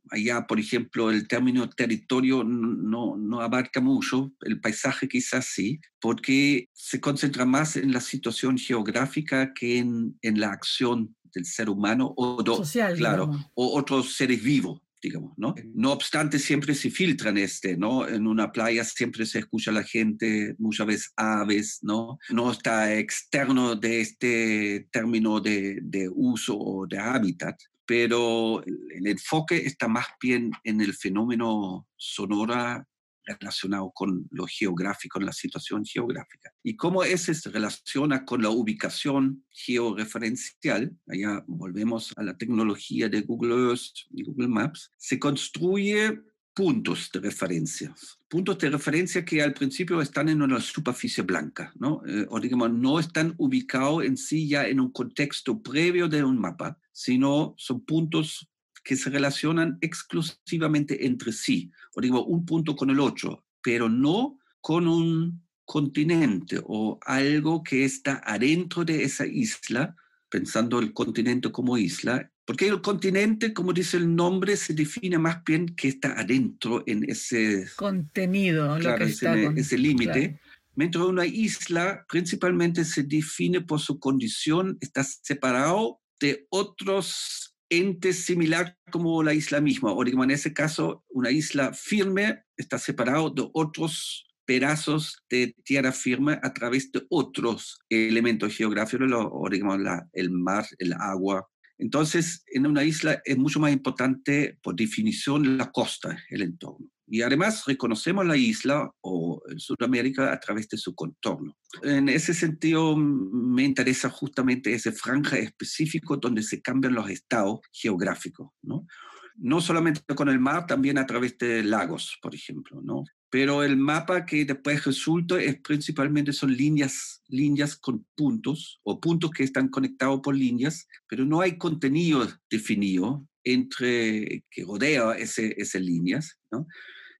S3: allá, por ejemplo, el término territorio no, no abarca mucho, el paisaje quizás sí, porque se concentra más en la situación geográfica que en, en la acción del ser humano o,
S1: Social,
S3: claro, o otros seres vivos digamos, ¿no? No obstante, siempre se filtran este, ¿no? En una playa siempre se escucha a la gente, muchas veces aves, ¿no? No está externo de este término de, de uso o de hábitat, pero el enfoque está más bien en el fenómeno sonora relacionado con lo geográfico, en la situación geográfica. Y cómo ese se relaciona con la ubicación georreferencial, allá volvemos a la tecnología de Google Earth y Google Maps, se construye puntos de referencia. Puntos de referencia que al principio están en una superficie blanca, ¿no? Eh, o digamos, no están ubicados en sí ya en un contexto previo de un mapa, sino son puntos que se relacionan exclusivamente entre sí, o digo, un punto con el otro, pero no con un continente o algo que está adentro de esa isla, pensando el continente como isla, porque el continente, como dice el nombre, se define más bien que está adentro en ese
S1: contenido, lo que está
S3: ese límite. Mientras una isla principalmente se define por su condición, está separado de otros ente similar como la isla misma, o digamos en ese caso una isla firme está separado de otros pedazos de tierra firme a través de otros elementos geográficos, o digamos la, el mar, el agua. Entonces, en una isla es mucho más importante, por definición, la costa, el entorno. Y además reconocemos la isla o Sudamérica a través de su contorno. En ese sentido, me interesa justamente ese franja específico donde se cambian los estados geográficos, ¿no? No solamente con el mar, también a través de lagos, por ejemplo, ¿no? Pero el mapa que después resulta es principalmente son líneas, líneas con puntos o puntos que están conectados por líneas, pero no hay contenido definido entre que rodea ese, esas líneas, ¿no?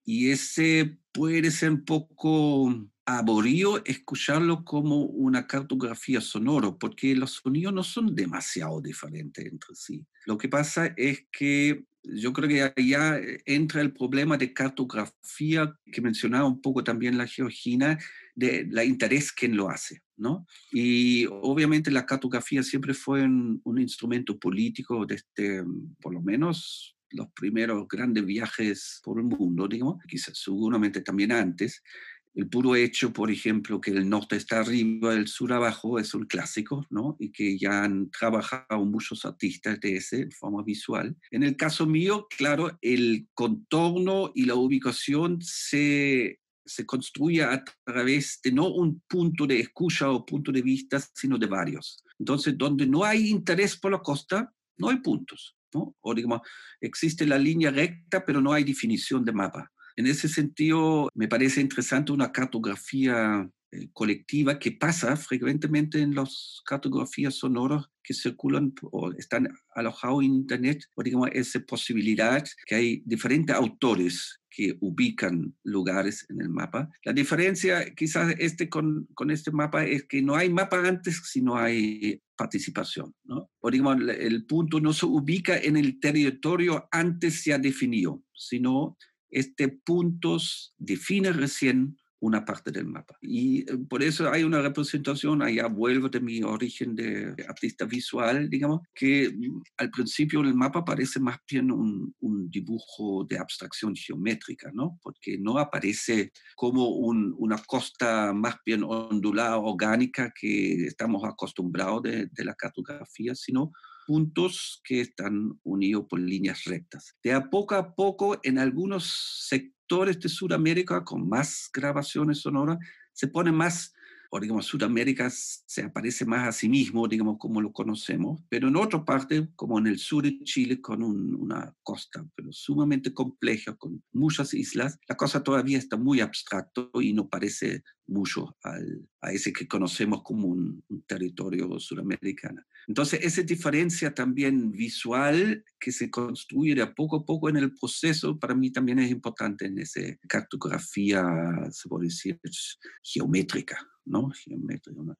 S3: y ese puede ser un poco aburrido escucharlo como una cartografía sonoro, porque los sonidos no son demasiado diferentes entre sí. Lo que pasa es que yo creo que allá entra el problema de cartografía que mencionaba un poco también la Georgina, de la interés quien lo hace, ¿no? Y obviamente la cartografía siempre fue un, un instrumento político desde, por lo menos, los primeros grandes viajes por el mundo, digamos, quizás seguramente también antes. El puro hecho, por ejemplo, que el norte está arriba, el sur abajo, es un clásico, ¿no? Y que ya han trabajado muchos artistas de ese, forma visual. En el caso mío, claro, el contorno y la ubicación se, se construye a través de no un punto de escucha o punto de vista, sino de varios. Entonces, donde no hay interés por la costa, no hay puntos. O digamos, existe la línea recta, pero no hay definición de mapa. En ese sentido, me parece interesante una cartografía eh, colectiva que pasa frecuentemente en las cartografías sonoras que circulan o están alojados en Internet, o digamos, esa posibilidad que hay diferentes autores que ubican lugares en el mapa. La diferencia quizás este con, con este mapa es que no hay mapa antes, sino hay participación. ¿no? O digamos, el punto no se ubica en el territorio antes ya definido, sino este punto define recién una parte del mapa. Y eh, por eso hay una representación, allá vuelvo de mi origen de artista visual, digamos, que mm, al principio el mapa parece más bien un, un dibujo de abstracción geométrica, ¿no? Porque no aparece como un, una costa más bien ondulada, orgánica que estamos acostumbrados de, de la cartografía, sino puntos que están unidos por líneas rectas. De a poco a poco, en algunos sectores, de Sudamérica con más grabaciones sonoras, se pone más, o digamos, Sudamérica se aparece más a sí mismo, digamos, como lo conocemos, pero en otra parte, como en el sur de Chile, con una costa, pero sumamente compleja, con muchas islas, la cosa todavía está muy abstracto y no parece mucho al, a ese que conocemos como un, territorio sudamericano. Entonces, esa diferencia también visual que se construye de a poco a poco en el proceso, para mí también es importante en esa cartografía, se puede decir, geométrica, ¿no?
S4: Una.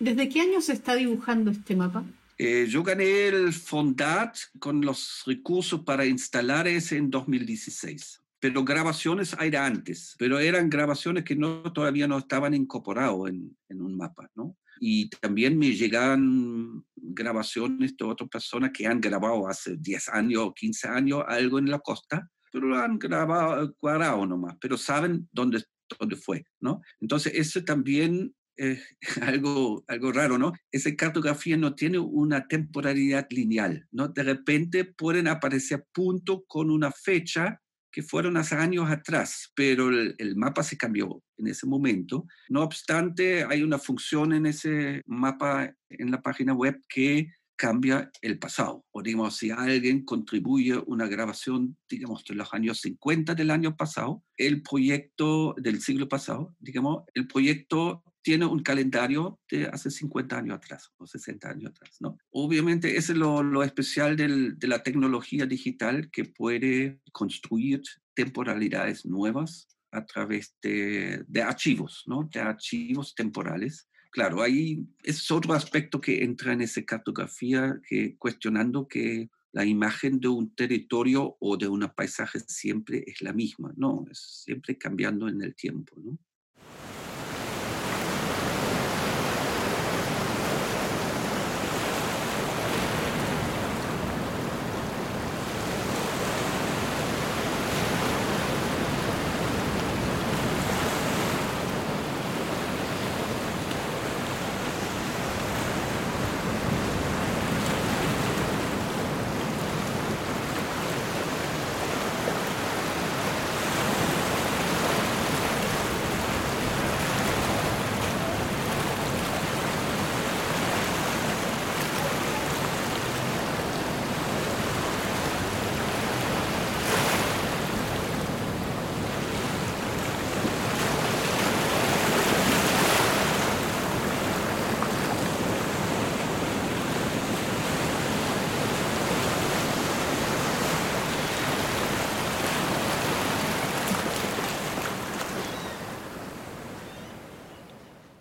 S4: ¿Desde qué año se está dibujando este mapa?
S3: Eh, yo gané el Fondat con los recursos para instalar ese en 2016 pero grabaciones de antes, pero eran grabaciones que no, todavía no estaban incorporadas en, en un mapa, ¿no? Y también me llegan grabaciones de otras personas que han grabado hace 10 años o 15 años algo en la costa, pero lo han grabado cuadrado nomás, pero saben dónde, dónde fue, ¿no? Entonces, eso también es algo, algo raro, ¿no? Esa cartografía no tiene una temporalidad lineal, ¿no? De repente pueden aparecer puntos con una fecha que fueron hace años atrás, pero el, mapa se cambió en ese momento. No obstante, hay una función en ese mapa en la página web que cambia el pasado. O digamos, si alguien contribuye una grabación, digamos, de los años 50 del año pasado, el proyecto del siglo pasado, digamos, el proyecto tiene un calendario de hace 50 años atrás o 60 años atrás, ¿no? Obviamente, ese es lo, lo especial del, de la tecnología digital que puede construir temporalidades nuevas a través de, de archivos, ¿no? De archivos temporales. Claro, ahí es otro aspecto que entra en esa cartografía, que cuestionando que la imagen de un territorio o de un paisaje siempre es la misma, no, es siempre cambiando en el tiempo, ¿no?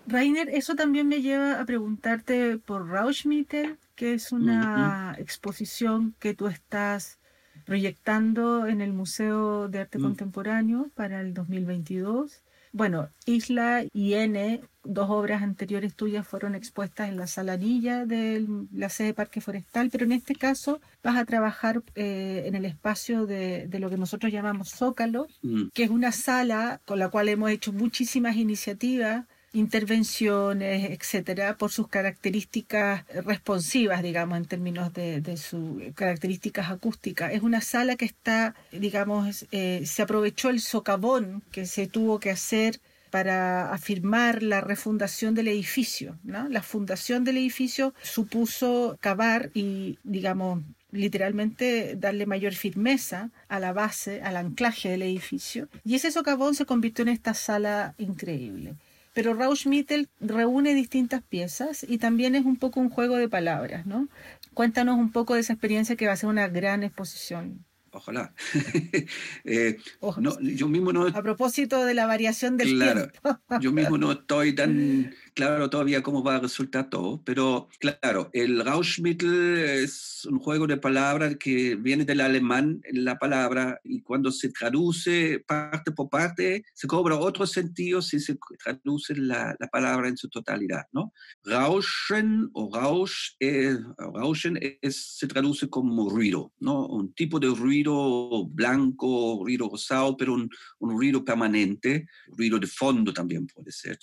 S1: Rainer, eso también me lleva a preguntarte por Rauschmittel, que es una exposición que tú estás proyectando en el Museo de Arte Contemporáneo para el 2022. Bueno, Isla y N, dos obras anteriores tuyas fueron expuestas en la sala Anilla de la sede Parque Forestal, pero en este caso vas a trabajar eh, en el espacio de, de, lo que nosotros llamamos Zócalo, mm. que es una sala con la cual hemos hecho muchísimas iniciativas intervenciones, etcétera, por sus características responsivas, digamos, en términos de, sus características acústicas. Es una sala que está, digamos, eh, se aprovechó el socavón que se tuvo que hacer para afirmar la refundación del edificio. ¿no? La fundación del edificio supuso cavar y, digamos, literalmente darle mayor firmeza a la base, al anclaje del edificio. Y ese socavón se convirtió en esta sala increíble. Pero Rauschmittel reúne distintas piezas y también es un poco un juego de palabras, ¿no? Cuéntanos un poco de esa experiencia que va a ser una gran exposición.
S3: Ojalá. eh, no, yo mismo no...
S1: A propósito de la variación del
S3: claro,
S1: tiempo.
S3: yo mismo no estoy tan claro todavía cómo va a resultar todo, pero claro, el Rauschmittel es un juego de palabras que viene del alemán la palabra y cuando se traduce parte por parte se cobra otro sentido si se traduce la, la palabra en su totalidad, ¿no? Rauschen o Rausch, eh, Rauschen se traduce como ruido, ¿no? Un tipo de ruido blanco, ruido rosado, pero un, un ruido permanente, ruido de fondo también puede ser.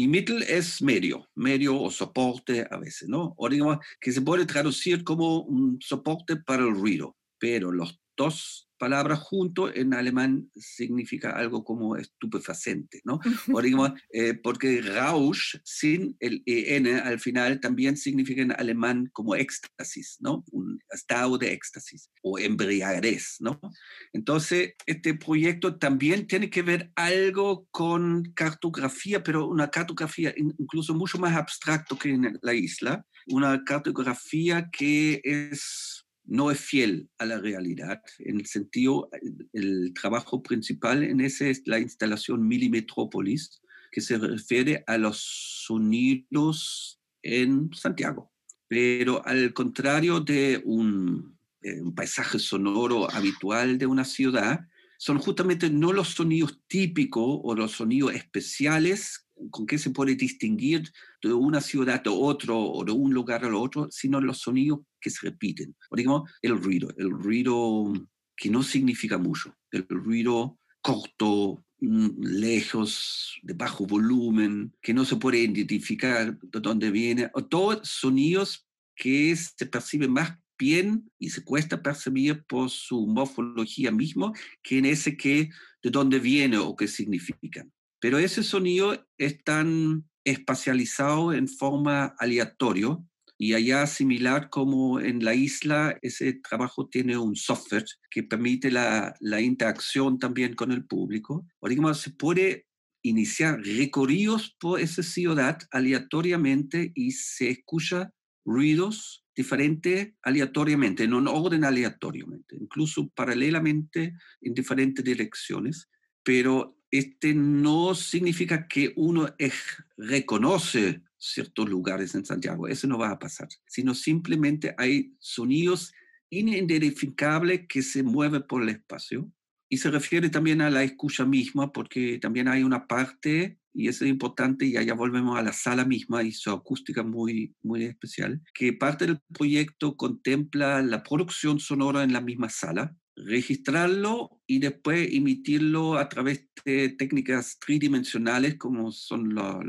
S3: Y Mittel es medio, medio o soporte a veces, ¿no? O digamos que se puede traducir como un soporte para el ruido, pero los dos palabras juntos en alemán significa algo como estupefacente, ¿no? O digamos, eh, porque Rausch sin el EN al final también significa en alemán como éxtasis, ¿no? Un estado de éxtasis o embriaguez, ¿no? Entonces, este proyecto también tiene que ver algo con cartografía, pero una cartografía incluso mucho más abstracto que en la isla, una cartografía que es no es fiel a la realidad. En el sentido, el trabajo principal en ese es la instalación Milimetrópolis, que se refiere a los sonidos en Santiago. Pero al contrario de un, eh, un paisaje sonoro habitual de una ciudad, son justamente no los sonidos típicos o los sonidos especiales con qué se puede distinguir de una ciudad a otra o de un lugar a otro, sino los sonidos que se repiten. Por ejemplo, el ruido, el ruido que no significa mucho, el ruido corto, mm, lejos, de bajo volumen, que no se puede identificar de dónde viene, o todos sonidos que se perciben más bien y se cuesta percibir por su morfología mismo que en ese que de dónde viene o qué significan. Pero ese sonido es tan espacializado en forma aleatorio y allá similar como en la isla, ese trabajo tiene un software que permite la, la interacción también con el público. O digamos, se puede iniciar recorridos por esa ciudad aleatoriamente y se escucha ruidos diferentes aleatoriamente, en un orden aleatoriamente, incluso paralelamente en diferentes direcciones, pero este no significa que uno reconoce ciertos lugares en Santiago, eso no va a pasar, sino simplemente hay sonidos inidentificables que se mueven por el espacio y se refiere también a la escucha misma porque también hay una parte y eso es importante, y allá volvemos a la sala misma y su acústica muy, muy especial, que parte del proyecto contempla la producción sonora en la misma sala, registrarlo y después emitirlo a través de técnicas tridimensionales como son la,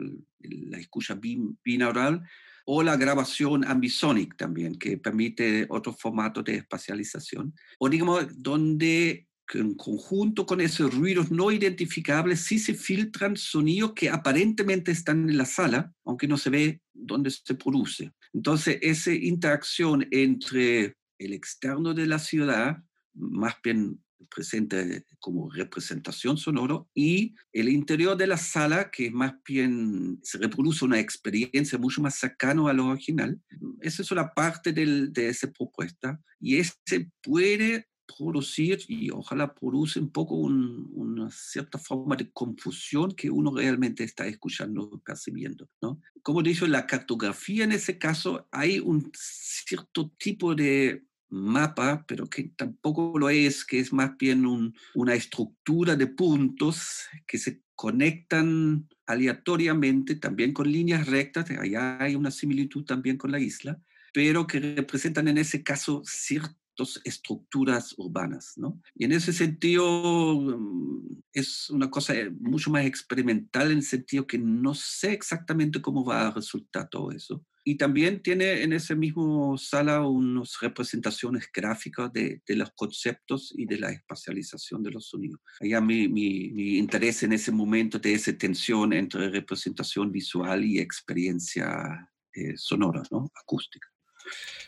S3: escucha binaural o la grabación ambisonic también, que permite otro formato de espacialización, o digamos, donde en conjunto con esos ruidos no identificables, sí se filtran sonidos que aparentemente están en la sala, aunque no se ve dónde se produce. Entonces, esa interacción entre el externo de la ciudad, más bien presente como representación sonoro, y el interior de la sala, que más bien se reproduce una experiencia mucho más cercana a lo original. Esa es una parte del, de esa propuesta y ese puede producir y ojalá produce un poco una cierta forma de confusión que uno realmente está escuchando, percibiendo. ¿no? Como dicho, la cartografía en ese caso hay un cierto tipo de mapa, pero que tampoco lo es, que es más bien una estructura de puntos que se conectan aleatoriamente, también con líneas rectas, allá hay una similitud también con la isla, pero que representan en ese caso cierto estructuras urbanas. ¿no? Y en ese sentido mm, es una cosa eh, mucho más experimental en el sentido que no sé exactamente cómo va a resultar todo eso. Y también tiene en ese mismo sala unas representaciones gráficas de, de los conceptos y de la espacialización de los sonidos. Allá mi, mi, mi, interés en ese momento de esa tensión entre representación visual y experiencia eh, sonora, ¿no? acústica.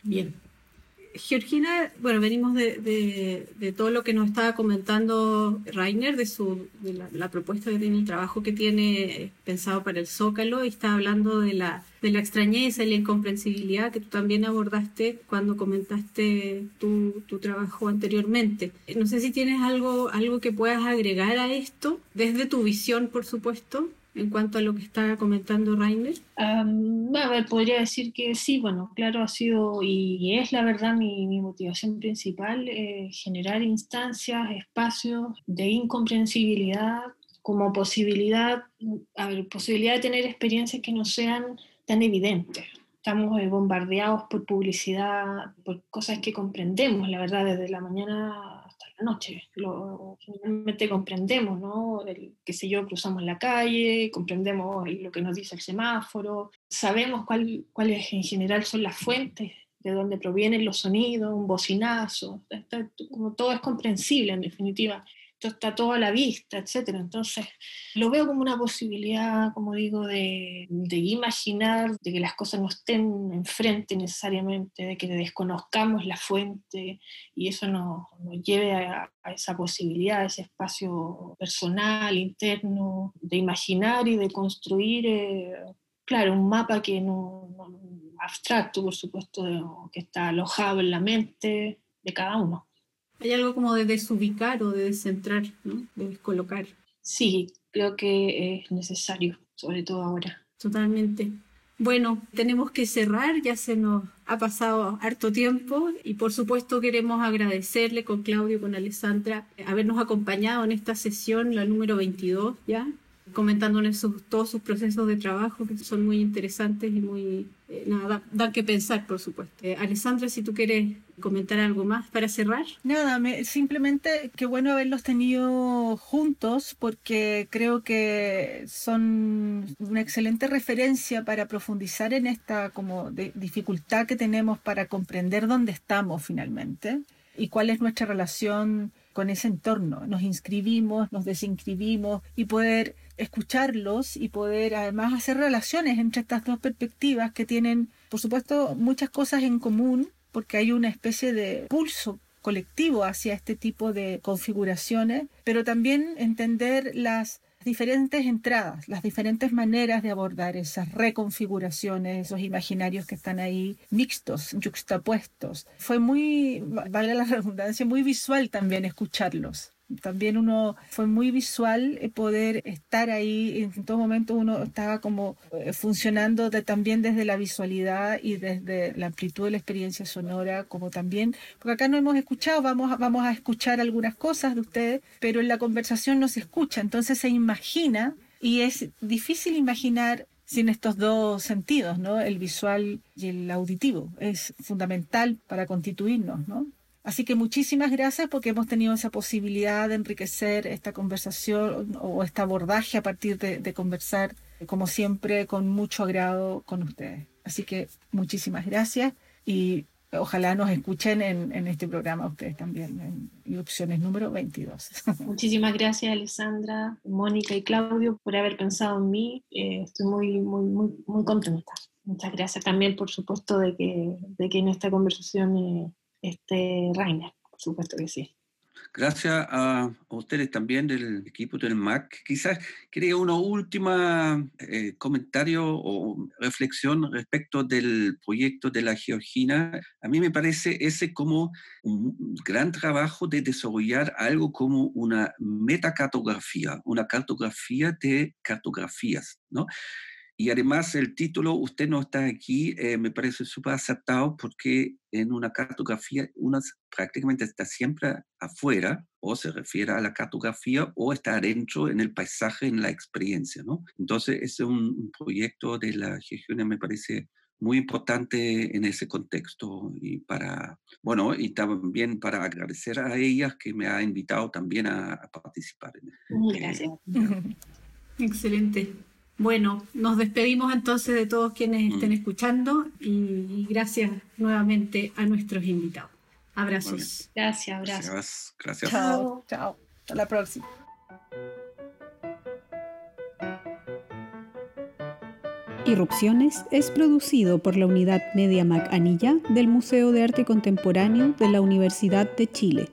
S4: Bien, Georgina, bueno, venimos de, de, todo lo que nos estaba comentando Rainer, de, su, de la, propuesta que tiene, el trabajo que tiene pensado para el Zócalo, y está hablando de la, de la extrañeza y la incomprensibilidad que tú también abordaste cuando comentaste tu, tu trabajo anteriormente. No sé si tienes algo, algo que puedas agregar a esto, desde tu visión, por supuesto en cuanto a lo que está comentando Rainer?
S2: ver, podría decir que sí, bueno, claro, ha sido y es la verdad mi, motivación principal, eh, generar instancias, espacios de incomprensibilidad como posibilidad, posibilidad de tener experiencias que no sean tan evidentes. Estamos eh, bombardeados por publicidad, por cosas que comprendemos, la verdad, desde la mañana noche. Lo, generalmente comprendemos, ¿no? El, qué sé yo, cruzamos la calle, comprendemos lo que nos dice el semáforo, sabemos cuál, cuáles en general son las fuentes de dónde provienen los sonidos, un bocinazo, como todo es comprensible en definitiva está todo a la vista, etc. Entonces, lo veo como una posibilidad, como digo, de, imaginar, de que las cosas no estén enfrente necesariamente, de que desconozcamos la fuente y eso nos, lleve a, esa posibilidad, a ese espacio personal, interno, de imaginar y de construir, eh, claro, un mapa que no, abstracto, por supuesto, que está alojado en la mente de cada uno.
S4: Hay algo como de desubicar o de descentrar, ¿no? de descolocar.
S2: Sí, creo que es necesario, sobre todo ahora.
S4: Totalmente. Bueno, tenemos que cerrar, ya se nos ha pasado harto tiempo y por supuesto queremos agradecerle con Claudio, con Alessandra, habernos acompañado en esta sesión, la número 22 ya, comentándonos todos sus procesos de trabajo que son muy interesantes y muy, eh, nada, dan que pensar, por supuesto. Eh, Alessandra, si tú quieres comentar algo más para cerrar.
S1: Nada, simplemente qué bueno haberlos tenido juntos porque creo que son una excelente referencia para profundizar en esta como dificultad que tenemos para comprender dónde estamos finalmente y cuál es nuestra relación con ese entorno. Nos inscribimos, nos desinscribimos y poder escucharlos y poder además hacer relaciones entre estas dos perspectivas que tienen, por supuesto, muchas cosas en común, porque hay una especie de pulso colectivo hacia este tipo de configuraciones, pero también entender las diferentes entradas, las diferentes maneras de abordar esas reconfiguraciones, esos imaginarios que están ahí mixtos, juxtapuestos. Fue muy, vale la redundancia, muy visual también escucharlos también uno fue muy visual eh, poder estar ahí, en todo momento uno estaba como eh, funcionando de, también desde la visualidad y desde la amplitud de la experiencia sonora, como también, porque acá no hemos escuchado, vamos, vamos a escuchar algunas cosas de ustedes, pero en la conversación no se escucha, entonces se imagina y es difícil imaginar sin estos dos sentidos, ¿no? El visual y el auditivo. Es fundamental para constituirnos, ¿no? Así que muchísimas gracias porque hemos tenido esa posibilidad de enriquecer esta conversación o este abordaje a partir de, conversar, como siempre, con mucho agrado con ustedes. Así que muchísimas gracias y ojalá nos escuchen en, este programa ustedes también, en opciones número 22.
S2: Muchísimas gracias, Alessandra, Mónica y Claudio, por haber pensado en mí. Eh, estoy muy, muy, muy, muy contenta. Muchas gracias también, por supuesto, de que, de que en esta conversación... Eh, este, Rainer, por supuesto que sí.
S3: Gracias a, ustedes también del equipo del MAC. Quizás quería una última eh, comentario o reflexión respecto del proyecto de la Georgina. A mí me parece ese como un gran trabajo de desarrollar algo como una metacartografía, una cartografía de cartografías, ¿no? Y además el título, usted no está aquí, eh, me parece súper aceptado porque en una cartografía uno prácticamente está siempre afuera o se refiere a la cartografía o está adentro en el paisaje, en la experiencia, ¿no? Entonces es un, proyecto de la gestión, me parece muy importante en ese contexto y para, bueno, y también para agradecer a ellas que me ha invitado también a, a participar. En
S2: Gracias.
S4: Excelente. Bueno, nos despedimos entonces de todos quienes estén mm. escuchando y, gracias nuevamente a nuestros invitados. Abrazos.
S2: Gracias, abrazos.
S3: Gracias.
S1: Chao, chao. Hasta la próxima.
S5: Irrupciones es producido por la unidad Media Mac Anilla del Museo de Arte Contemporáneo de la Universidad de Chile.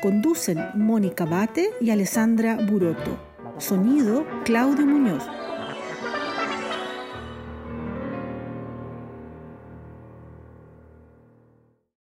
S1: Conducen Mónica Bate y Alessandra Buroto. Sonido Claudio Muñoz.